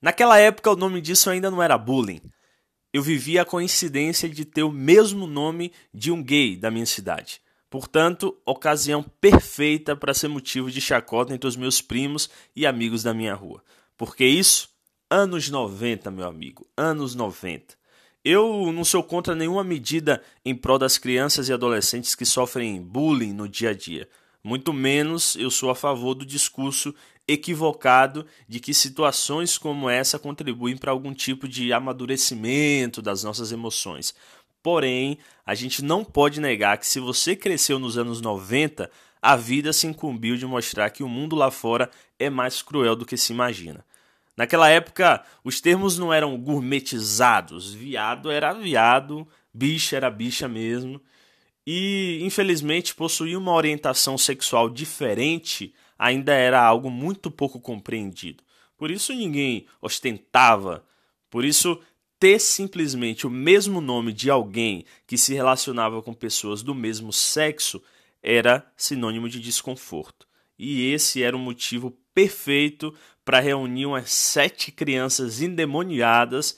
Naquela época o nome disso ainda não era bullying. Eu vivia a coincidência de ter o mesmo nome de um gay da minha cidade. Portanto, ocasião perfeita para ser motivo de chacota entre os meus primos e amigos da minha rua. Porque isso? Anos 90, meu amigo, anos 90. Eu não sou contra nenhuma medida em prol das crianças e adolescentes que sofrem bullying no dia a dia. Muito menos eu sou a favor do discurso equivocado de que situações como essa contribuem para algum tipo de amadurecimento das nossas emoções. Porém, a gente não pode negar que se você cresceu nos anos 90, a vida se incumbiu de mostrar que o mundo lá fora é mais cruel do que se imagina. Naquela época, os termos não eram gourmetizados. Viado era viado, bicha era bicha mesmo. E, infelizmente, possuir uma orientação sexual diferente ainda era algo muito pouco compreendido. Por isso ninguém ostentava. Por isso ter simplesmente o mesmo nome de alguém que se relacionava com pessoas do mesmo sexo era sinônimo de desconforto. E esse era o motivo perfeito para reunir umas sete crianças endemoniadas,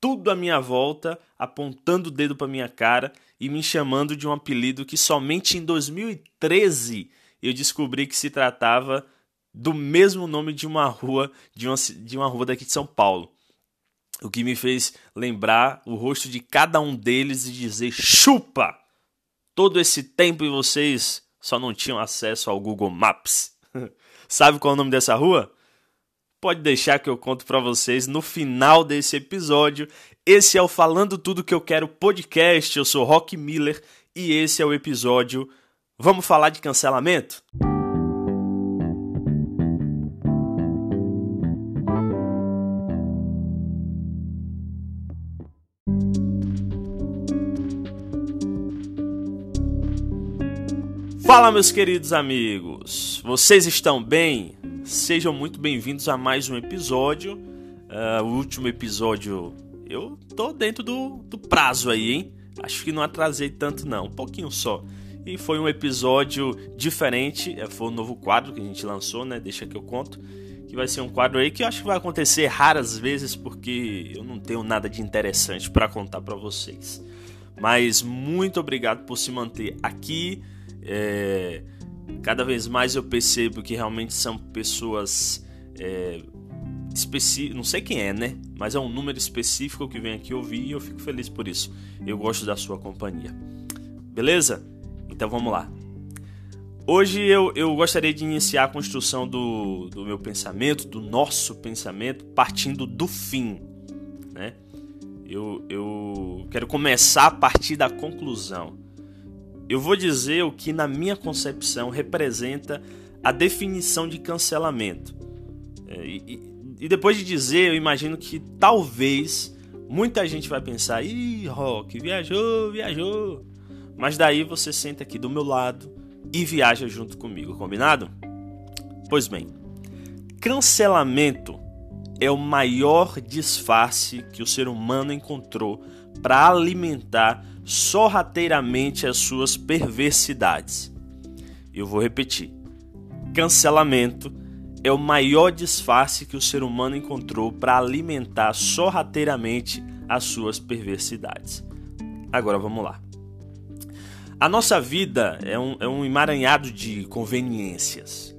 tudo à minha volta, apontando o dedo para minha cara e me chamando de um apelido que somente em 2013 eu descobri que se tratava do mesmo nome de uma rua de uma, de uma rua daqui de São Paulo o que me fez lembrar o rosto de cada um deles e dizer: chupa! Todo esse tempo e vocês só não tinham acesso ao Google Maps. Sabe qual é o nome dessa rua? Pode deixar que eu conto para vocês no final desse episódio. Esse é o Falando Tudo que eu quero podcast. Eu sou Rock Miller e esse é o episódio. Vamos falar de cancelamento? Fala, meus queridos amigos! Vocês estão bem? Sejam muito bem-vindos a mais um episódio. Uh, o último episódio, eu tô dentro do, do prazo aí, hein? Acho que não atrasei tanto, não, um pouquinho só. E foi um episódio diferente, é, foi um novo quadro que a gente lançou, né? Deixa que eu conto. Que vai ser um quadro aí que eu acho que vai acontecer raras vezes, porque eu não tenho nada de interessante para contar para vocês. Mas muito obrigado por se manter aqui é, cada vez mais eu percebo que realmente são pessoas é, não sei quem é, né? Mas é um número específico que vem aqui ouvir e eu fico feliz por isso. Eu gosto da sua companhia. Beleza? Então vamos lá. Hoje eu, eu gostaria de iniciar a construção do, do meu pensamento, do nosso pensamento, partindo do fim. Né? Eu, eu quero começar a partir da conclusão eu vou dizer o que, na minha concepção, representa a definição de cancelamento. É, e, e, depois de dizer, eu imagino que talvez muita gente vai pensar: ih, Rock, viajou, viajou. Mas daí você senta aqui do meu lado e viaja junto comigo, combinado? Pois bem, cancelamento é o maior disfarce que o ser humano encontrou para alimentar sorrateiramente as suas perversidades. Eu vou repetir: cancelamento é o maior disfarce que o ser humano encontrou para alimentar sorrateiramente as suas perversidades. Agora vamos lá. A nossa vida é um, é um emaranhado de conveniências.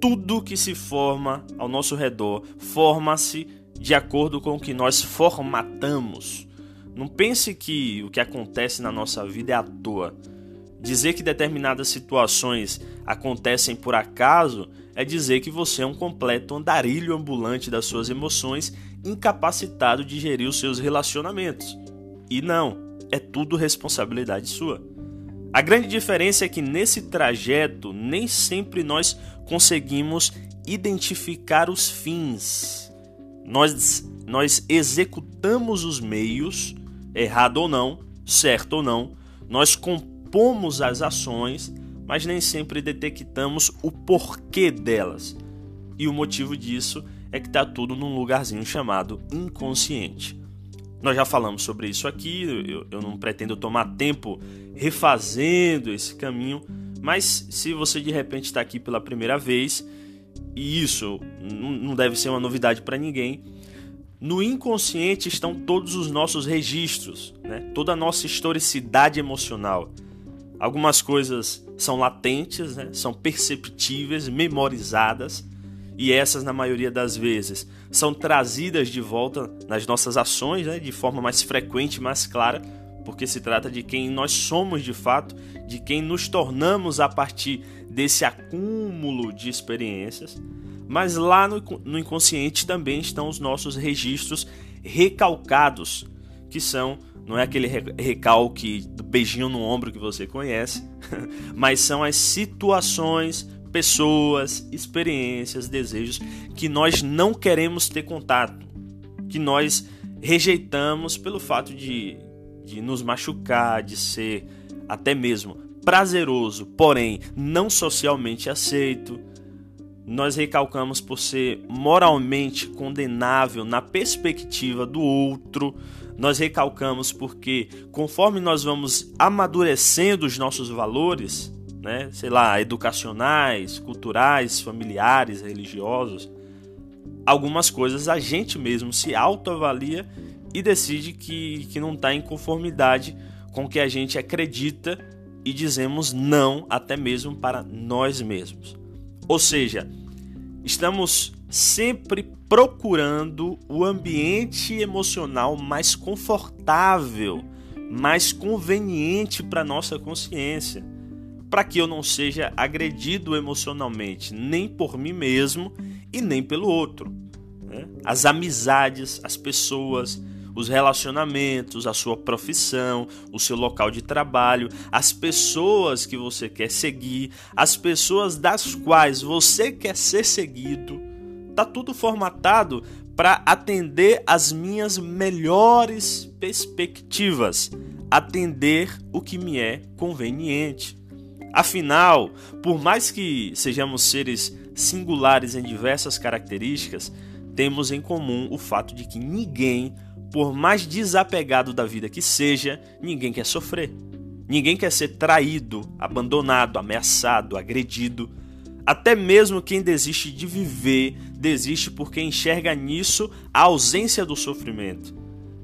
Tudo que se forma ao nosso redor forma-se de acordo com o que nós formatamos não pense que o que acontece na nossa vida é à toa. Dizer que determinadas situações acontecem por acaso é dizer que você é um completo andarilho ambulante das suas emoções, incapacitado de gerir os seus relacionamentos. E não, é tudo responsabilidade sua. A grande diferença é que nesse trajeto nem sempre nós conseguimos identificar os fins. Nós, nós executamos os meios errado ou não, certo ou não, nós compomos as ações, mas nem sempre detectamos o porquê delas. E o motivo disso é que está tudo num lugarzinho chamado inconsciente. Nós já falamos sobre isso aqui, eu, eu não pretendo tomar tempo refazendo esse caminho, mas se você de repente está aqui pela primeira vez, e isso não deve ser uma novidade para ninguém, no inconsciente estão todos os nossos registros, né? toda a nossa historicidade emocional. Algumas coisas são latentes, né? são perceptíveis, memorizadas, e essas, na maioria das vezes, são trazidas de volta nas nossas ações né? de forma mais frequente, mais clara, porque se trata de quem nós somos de fato, de quem nos tornamos a partir desse acúmulo de experiências. Mas lá no, no inconsciente também estão os nossos registros recalcados, que são não é aquele recalque do beijinho no ombro que você conhece, mas são as situações, pessoas, experiências, desejos que nós não queremos ter contato, que nós rejeitamos pelo fato de, de nos machucar, de ser até mesmo prazeroso, porém não socialmente aceito. Nós recalcamos por ser moralmente condenável na perspectiva do outro. Nós recalcamos porque, conforme nós vamos amadurecendo os nossos valores, né, sei lá, educacionais, culturais, familiares, religiosos, algumas coisas a gente mesmo se autoavalia e decide que, que não está em conformidade com o que a gente acredita e dizemos não até mesmo para nós mesmos. Ou seja, estamos sempre procurando o ambiente emocional mais confortável, mais conveniente para nossa consciência, para que eu não seja agredido emocionalmente nem por mim mesmo e nem pelo outro. Né? As amizades, as pessoas, os relacionamentos, a sua profissão, o seu local de trabalho, as pessoas que você quer seguir, as pessoas das quais você quer ser seguido. Tá tudo formatado para atender as minhas melhores perspectivas, atender o que me é conveniente. Afinal, por mais que sejamos seres singulares em diversas características, temos em comum o fato de que ninguém por mais desapegado da vida que seja, ninguém quer sofrer. Ninguém quer ser traído, abandonado, ameaçado, agredido. Até mesmo quem desiste de viver, desiste porque enxerga nisso a ausência do sofrimento.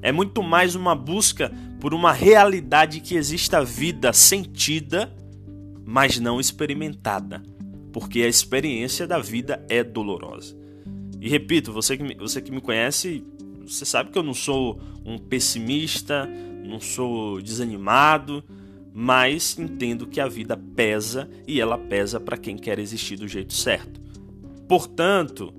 É muito mais uma busca por uma realidade que exista vida sentida, mas não experimentada, porque a experiência da vida é dolorosa. E repito, você que me, você que me conhece você sabe que eu não sou um pessimista, não sou desanimado, mas entendo que a vida pesa e ela pesa para quem quer existir do jeito certo. Portanto,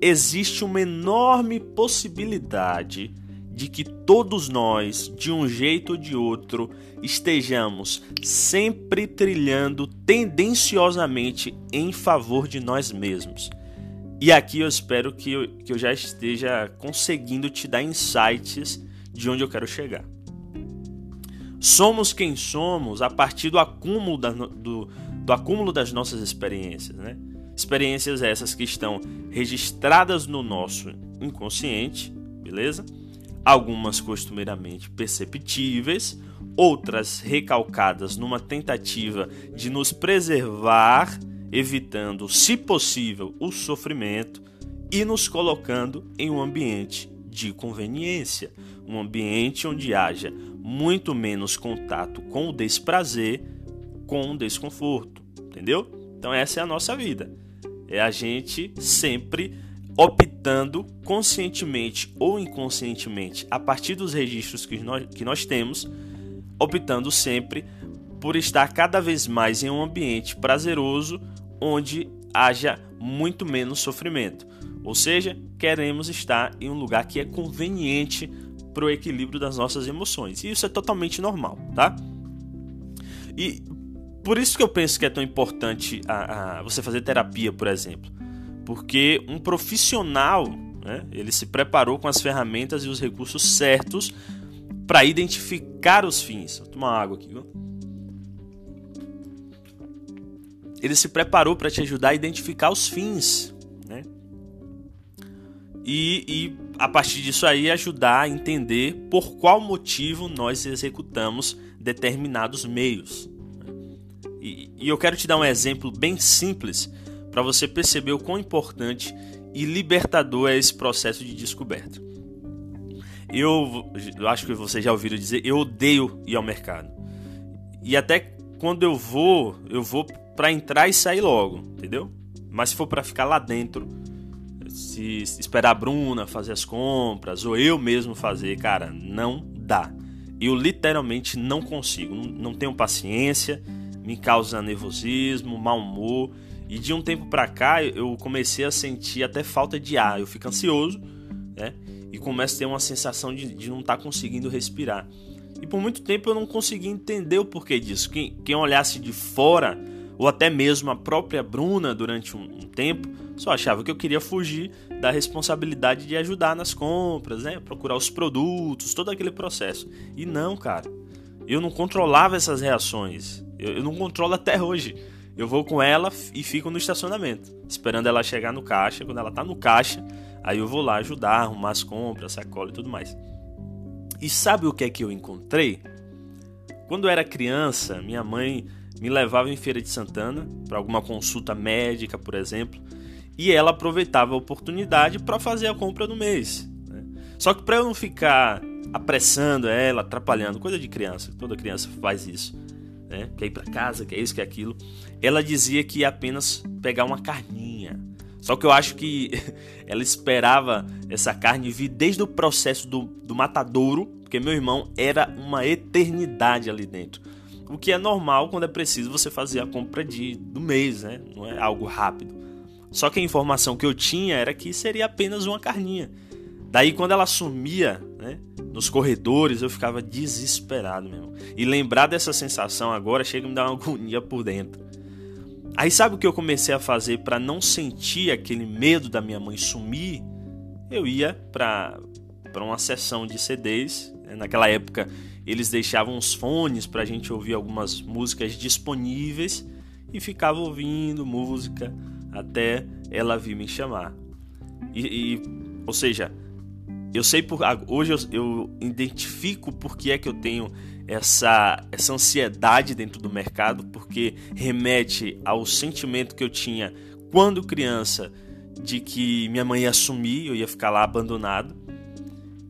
existe uma enorme possibilidade de que todos nós, de um jeito ou de outro, estejamos sempre trilhando tendenciosamente em favor de nós mesmos. E aqui eu espero que eu, que eu já esteja conseguindo te dar insights de onde eu quero chegar. Somos quem somos a partir do acúmulo, da, do, do acúmulo das nossas experiências. Né? Experiências essas que estão registradas no nosso inconsciente, beleza? Algumas costumeiramente perceptíveis, outras recalcadas numa tentativa de nos preservar evitando, se possível, o sofrimento e nos colocando em um ambiente de conveniência, um ambiente onde haja muito menos contato com o desprazer, com o desconforto, entendeu? Então essa é a nossa vida. É a gente sempre optando conscientemente ou inconscientemente, a partir dos registros que nós, que nós temos, optando sempre por estar cada vez mais em um ambiente prazeroso onde haja muito menos sofrimento. Ou seja, queremos estar em um lugar que é conveniente para o equilíbrio das nossas emoções. E isso é totalmente normal, tá? E por isso que eu penso que é tão importante a, a você fazer terapia, por exemplo. Porque um profissional, né, ele se preparou com as ferramentas e os recursos certos para identificar os fins. Vou tomar água aqui, viu? ele se preparou para te ajudar a identificar os fins, né? E, e a partir disso aí ajudar a entender por qual motivo nós executamos determinados meios. E, e eu quero te dar um exemplo bem simples para você perceber o quão importante e libertador é esse processo de descoberta. Eu, eu acho que vocês já ouviram dizer, eu odeio ir ao mercado. E até quando eu vou, eu vou para entrar e sair logo, entendeu? Mas se for para ficar lá dentro, se esperar a Bruna fazer as compras ou eu mesmo fazer, cara, não dá. Eu literalmente não consigo, não, não tenho paciência, me causa nervosismo, mau humor. E de um tempo para cá eu comecei a sentir até falta de ar. Eu fico ansioso, né? E começo a ter uma sensação de, de não estar tá conseguindo respirar. E por muito tempo eu não consegui entender o porquê disso. Quem, quem olhasse de fora, ou até mesmo a própria Bruna durante um, um tempo, só achava que eu queria fugir da responsabilidade de ajudar nas compras, né? Procurar os produtos, todo aquele processo. E não, cara. Eu não controlava essas reações. Eu, eu não controlo até hoje. Eu vou com ela e fico no estacionamento, esperando ela chegar no caixa. Quando ela tá no caixa, aí eu vou lá ajudar, arrumar as compras, sacola e tudo mais. E sabe o que é que eu encontrei? Quando eu era criança, minha mãe me levava em Feira de Santana para alguma consulta médica, por exemplo, e ela aproveitava a oportunidade para fazer a compra do mês. Né? Só que para eu não ficar apressando ela, atrapalhando, coisa de criança, toda criança faz isso, né? quer ir para casa, quer isso, quer aquilo, ela dizia que ia apenas pegar uma carninha. Só que eu acho que ela esperava essa carne vir desde o processo do, do matadouro, porque meu irmão era uma eternidade ali dentro. O que é normal quando é preciso você fazer a compra de, do mês, né? Não é algo rápido. Só que a informação que eu tinha era que seria apenas uma carninha. Daí quando ela sumia, né, nos corredores, eu ficava desesperado mesmo. E lembrar dessa sensação agora chega a me dar uma agonia por dentro. Aí sabe o que eu comecei a fazer para não sentir aquele medo da minha mãe sumir? Eu ia para para uma sessão de CDs. Naquela época eles deixavam os fones para a gente ouvir algumas músicas disponíveis e ficava ouvindo música até ela vir me chamar. E, e ou seja, eu sei por hoje eu, eu, identifico por que é que eu tenho essa essa ansiedade dentro do mercado, porque remete ao sentimento que eu tinha quando criança de que minha mãe ia sumir, eu ia ficar lá abandonado.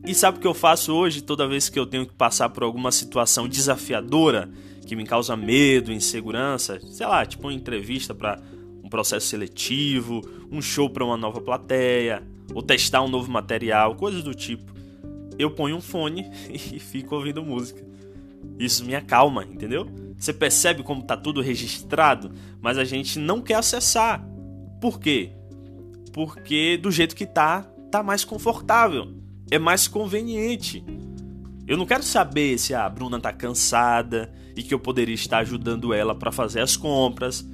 E sabe o que eu faço hoje toda vez que eu tenho que passar por alguma situação desafiadora que me causa medo, insegurança, sei lá, tipo uma entrevista para um processo seletivo, um show para uma nova plateia, ou testar um novo material, coisas do tipo. Eu ponho um fone e fico ouvindo música. Isso me acalma, entendeu? Você percebe como tá tudo registrado, mas a gente não quer acessar. Por quê? Porque do jeito que tá, tá mais confortável, é mais conveniente. Eu não quero saber se a Bruna tá cansada e que eu poderia estar ajudando ela para fazer as compras,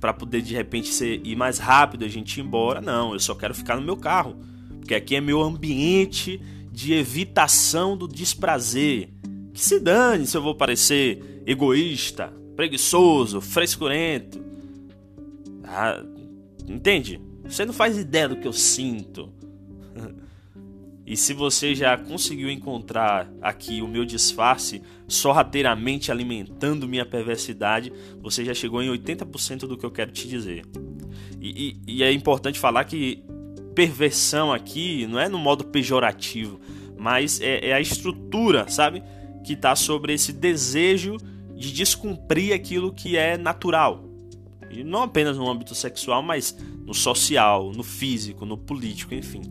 para poder de repente ser, ir mais rápido a gente ir embora. Não, eu só quero ficar no meu carro, porque aqui é meu ambiente de evitação do desprazer. Que se dane se eu vou parecer egoísta, preguiçoso, frescurento. Ah, entende? Você não faz ideia do que eu sinto. E se você já conseguiu encontrar aqui o meu disfarce sorrateiramente alimentando minha perversidade, você já chegou em 80% do que eu quero te dizer. E, e, e, é importante falar que perversão aqui não é no modo pejorativo, mas é, é a estrutura, sabe? Que está sobre esse desejo de descumprir aquilo que é natural. E não apenas no âmbito sexual, mas no social, no físico, no político, enfim.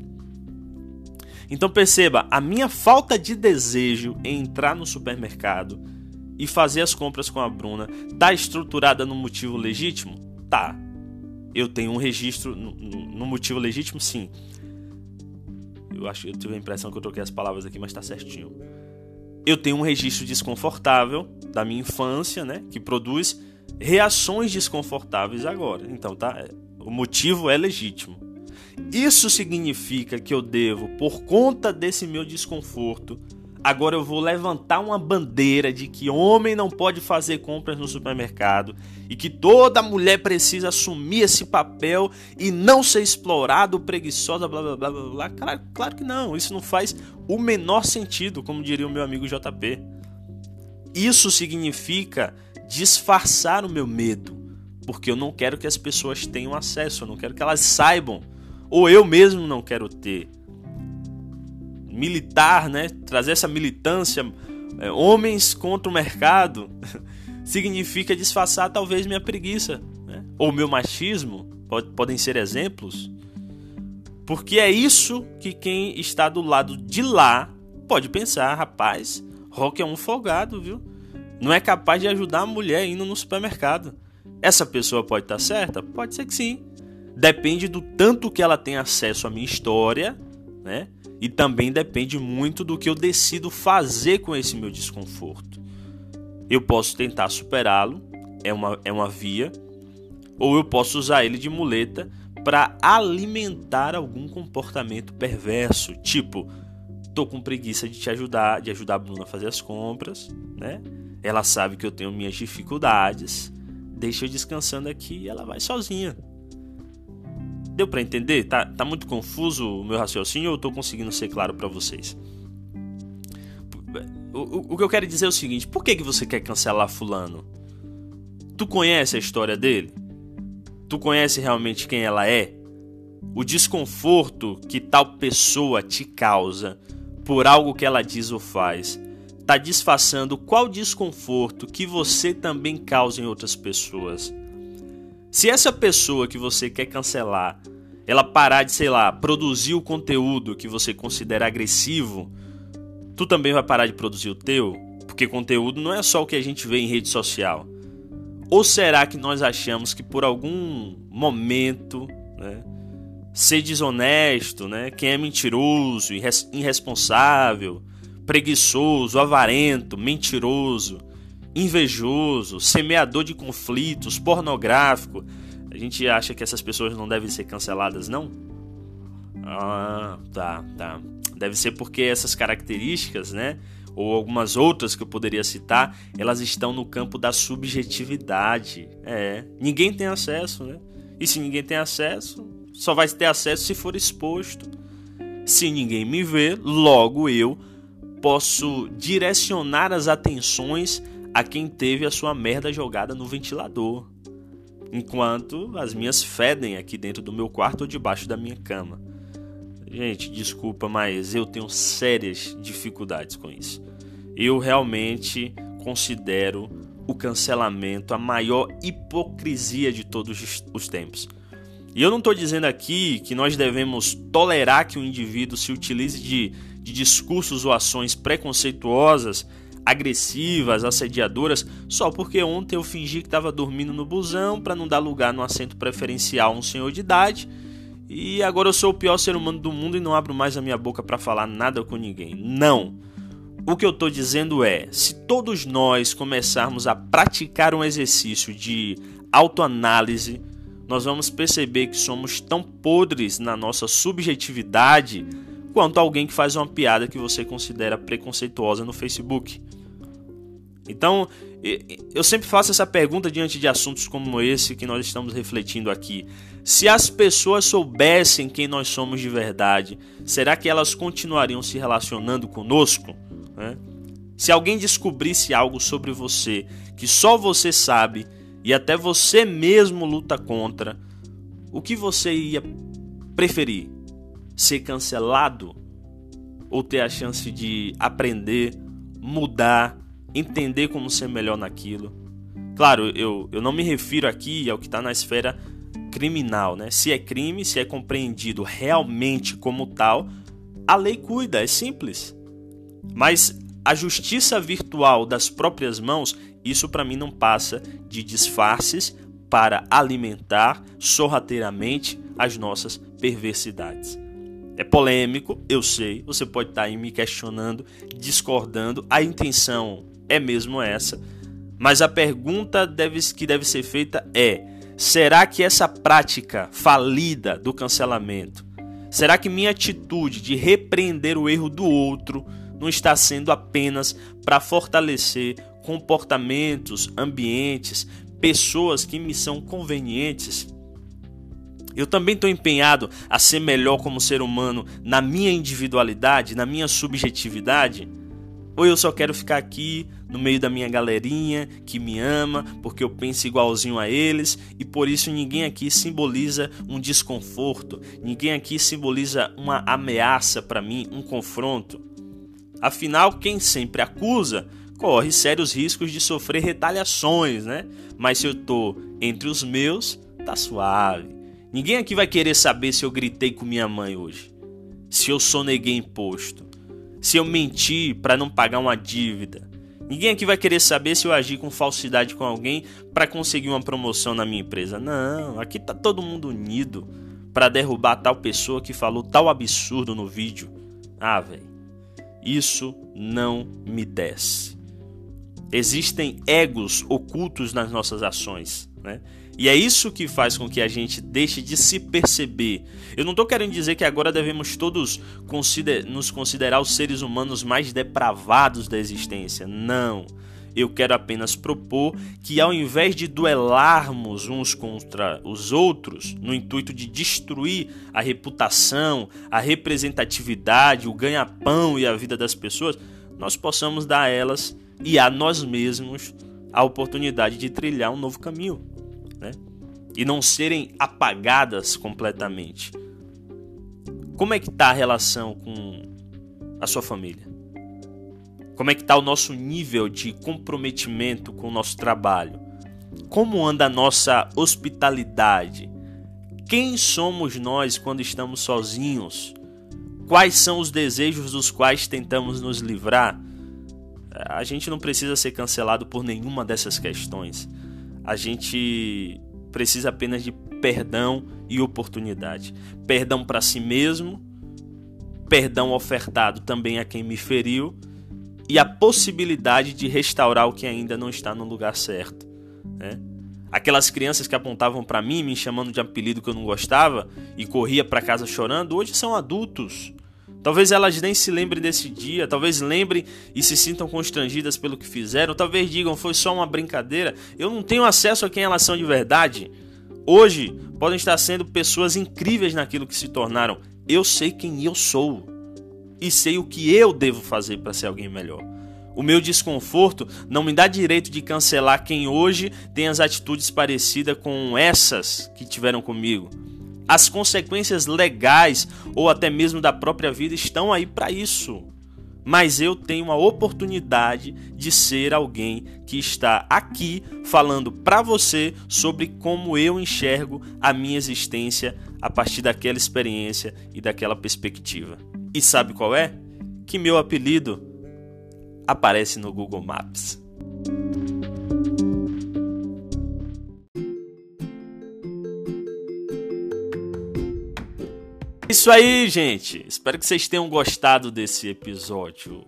Então perceba, a minha falta de desejo em entrar no supermercado e fazer as compras com a Bruna tá estruturada no motivo legítimo? Tá. Eu tenho um registro no, no motivo legítimo, sim. Eu acho, eu tive a impressão que eu troquei as palavras aqui, mas tá certinho. Eu tenho um registro desconfortável da minha infância, né, que produz reações desconfortáveis agora. Então, tá, o motivo é legítimo. Isso significa que eu devo, por conta desse meu desconforto, agora eu vou levantar uma bandeira de que homem não pode fazer compras no supermercado e que toda mulher precisa assumir esse papel e não ser explorado, preguiçosa, blá blá blá blá blá. Claro, claro que não, isso não faz o menor sentido, como diria o meu amigo JP. Isso significa disfarçar o meu medo, porque eu não quero que as pessoas tenham acesso, eu não quero que elas saibam, ou eu mesmo não quero ter. Militar, né? Trazer essa militância, é, homens contra o mercado, significa disfarçar talvez minha preguiça, né? ou meu machismo, pode, podem ser exemplos. Porque é isso que quem está do lado de lá pode pensar, rapaz, Rock é um folgado, viu? Não é capaz de ajudar a mulher indo no supermercado. Essa pessoa pode estar certa? Pode ser que sim. Depende do tanto que ela tem acesso à minha história, né? E também depende muito do que eu decido fazer com esse meu desconforto. Eu posso tentar superá-lo, é uma, é uma via, ou eu posso usar ele de muleta para alimentar algum comportamento perverso, tipo, tô com preguiça de te ajudar, de ajudar a Bruna a fazer as compras, né? Ela sabe que eu tenho minhas dificuldades, deixa eu descansando aqui e ela vai sozinha. Deu para entender? Tá, tá muito confuso o meu raciocínio ou eu tô conseguindo ser claro para vocês? O, o, o, que eu quero dizer é o seguinte: por que, que você quer cancelar Fulano? Tu conhece a história dele? Tu conhece realmente quem ela é? O desconforto que tal pessoa te causa por algo que ela diz ou faz está disfarçando qual desconforto que você também causa em outras pessoas. Se essa pessoa que você quer cancelar, ela parar de, sei lá, produzir o conteúdo que você considera agressivo, tu também vai parar de produzir o teu? Porque conteúdo não é só o que a gente vê em rede social. Ou será que nós achamos que por algum momento, né, ser desonesto, né, quem é mentiroso, irresponsável, preguiçoso, avarento, mentiroso, invejoso, semeador de conflitos, pornográfico, a gente acha que essas pessoas não devem ser canceladas, não? Ah, tá, tá. Deve ser porque essas características, né? ou algumas outras que eu poderia citar, elas estão no campo da subjetividade. É, ninguém tem acesso, né? E se ninguém tem acesso, só vai ter acesso se for exposto. Se ninguém me vê, logo eu posso direcionar as atenções a quem teve a sua merda jogada no ventilador, enquanto as minhas fedem aqui dentro do meu quarto ou debaixo da minha cama. Gente, desculpa, mas eu tenho sérias dificuldades com isso. Eu realmente considero o cancelamento a maior hipocrisia de todos os tempos. E eu não estou dizendo aqui que nós devemos tolerar que o indivíduo se utilize de, de discursos ou ações preconceituosas, agressivas, assediadoras, só porque ontem eu fingi que estava dormindo no busão para não dar lugar no assento preferencial a um senhor de idade e agora eu sou o pior ser humano do mundo e não abro mais a minha boca para falar nada com ninguém. Não. O que eu estou dizendo é: se todos nós começarmos a praticar um exercício de autoanálise, nós vamos perceber que somos tão podres na nossa subjetividade quanto alguém que faz uma piada que você considera preconceituosa no Facebook. Então, eu sempre faço essa pergunta diante de assuntos como esse que nós estamos refletindo aqui. Se as pessoas soubessem quem nós somos de verdade, será que elas continuariam se relacionando conosco? Né? Se alguém descobrisse algo sobre você que só você sabe e até você mesmo luta contra, o que você ia preferir? Ser cancelado ou ter a chance de aprender, mudar entender como ser melhor naquilo. Claro, eu, eu não me refiro aqui ao que está na esfera criminal, né? Se é crime, se é compreendido realmente como tal, a lei cuida, é simples. Mas a justiça virtual das próprias mãos, isso para mim não passa de disfarces para alimentar sorrateiramente as nossas perversidades. É polêmico, eu sei, você pode estar tá aí me questionando, discordando. A intenção é mesmo essa. Mas a pergunta deve, que deve ser feita é: será que essa prática falida do cancelamento, será que minha atitude de repreender o erro do outro não está sendo apenas para fortalecer comportamentos, ambientes, pessoas que me são convenientes? Eu também estou empenhado a ser melhor como ser humano na minha individualidade, na minha subjetividade? Ou eu só quero ficar aqui no meio da minha galerinha que me ama, porque eu penso igualzinho a eles e por isso ninguém aqui simboliza um desconforto, ninguém aqui simboliza uma ameaça para mim, um confronto. Afinal, quem sempre acusa corre sérios riscos de sofrer retaliações, né? Mas se eu tô entre os meus, tá suave. Ninguém aqui vai querer saber se eu gritei com minha mãe hoje, se eu soneguei imposto, se eu menti para não pagar uma dívida. Ninguém aqui vai querer saber se eu agi com falsidade com alguém para conseguir uma promoção na minha empresa. Não, aqui tá todo mundo unido para derrubar tal pessoa que falou tal absurdo no vídeo. Ah, velho. Isso não me desce. Existem egos ocultos nas nossas ações, né? E é isso que faz com que a gente deixe de se perceber. Eu não estou querendo dizer que agora devemos todos consider nos considerar os seres humanos mais depravados da existência. Não. Eu quero apenas propor que, ao invés de duelarmos uns contra os outros, no intuito de destruir a reputação, a representatividade, o ganha-pão e a vida das pessoas, nós possamos dar a elas e a nós mesmos a oportunidade de trilhar um novo caminho né? E não serem apagadas completamente. Como é que está a relação com a sua família? Como é que está o nosso nível de comprometimento com o nosso trabalho? Como anda a nossa hospitalidade? Quem somos nós quando estamos sozinhos? Quais são os desejos dos quais tentamos nos livrar? A gente não precisa ser cancelado por nenhuma dessas questões. A gente precisa apenas de perdão e oportunidade. Perdão para si mesmo, perdão ofertado também a quem me feriu e a possibilidade de restaurar o que ainda não está no lugar certo. Né? Aquelas crianças que apontavam para mim, me chamando de apelido que eu não gostava e corria para casa chorando, hoje são adultos Talvez elas nem se lembrem desse dia, talvez lembrem e se sintam constrangidas pelo que fizeram, talvez digam foi só uma brincadeira. Eu não tenho acesso a quem elas são de verdade. Hoje podem estar sendo pessoas incríveis naquilo que se tornaram. Eu sei quem eu sou e sei o que eu devo fazer para ser alguém melhor. O meu desconforto não me dá direito de cancelar quem hoje tem as atitudes parecidas com essas que tiveram comigo. As consequências legais ou até mesmo da própria vida estão aí para isso. Mas eu tenho a oportunidade de ser alguém que está aqui falando para você sobre como eu enxergo a minha existência a partir daquela experiência e daquela perspectiva. E sabe qual é? Que meu apelido aparece no Google Maps. Isso aí, gente. Espero que vocês tenham gostado desse episódio.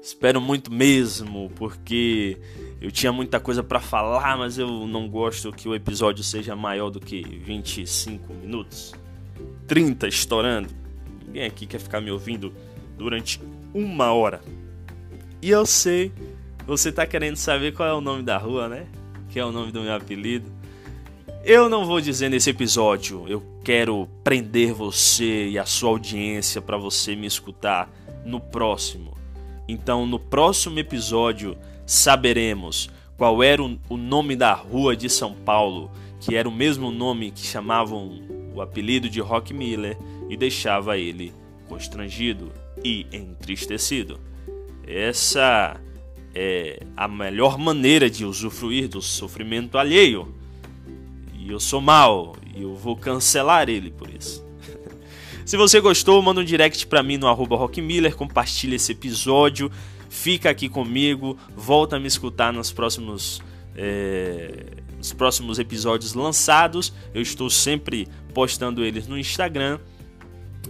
Espero muito mesmo, porque eu tinha muita coisa para falar, mas eu não gosto que o episódio seja maior do que 25 minutos. 30 estourando. Ninguém aqui quer ficar me ouvindo durante uma hora. E eu sei, você tá querendo saber qual é o nome da rua, né? Que é o nome do meu apelido. Eu não vou dizer nesse episódio, eu quero prender você e a sua audiência para você me escutar no próximo. Então, no próximo episódio, saberemos qual era o nome da rua de São Paulo, que era o mesmo nome que chamavam o apelido de Rock Miller e deixava ele constrangido e entristecido. Essa é a melhor maneira de usufruir do sofrimento alheio e eu sou mal e eu vou cancelar ele por isso. Se você gostou, manda um direct pra mim no arroba rockmiller, compartilha esse episódio, fica aqui comigo, volta a me escutar nos próximos, é, nos próximos episódios lançados. Eu estou sempre postando eles no Instagram.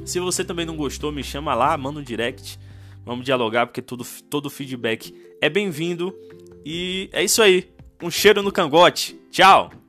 Se você também não gostou, me chama lá, manda um direct. Vamos dialogar, porque todo, todo feedback é bem-vindo. E é isso aí. Um cheiro no cangote. Tchau!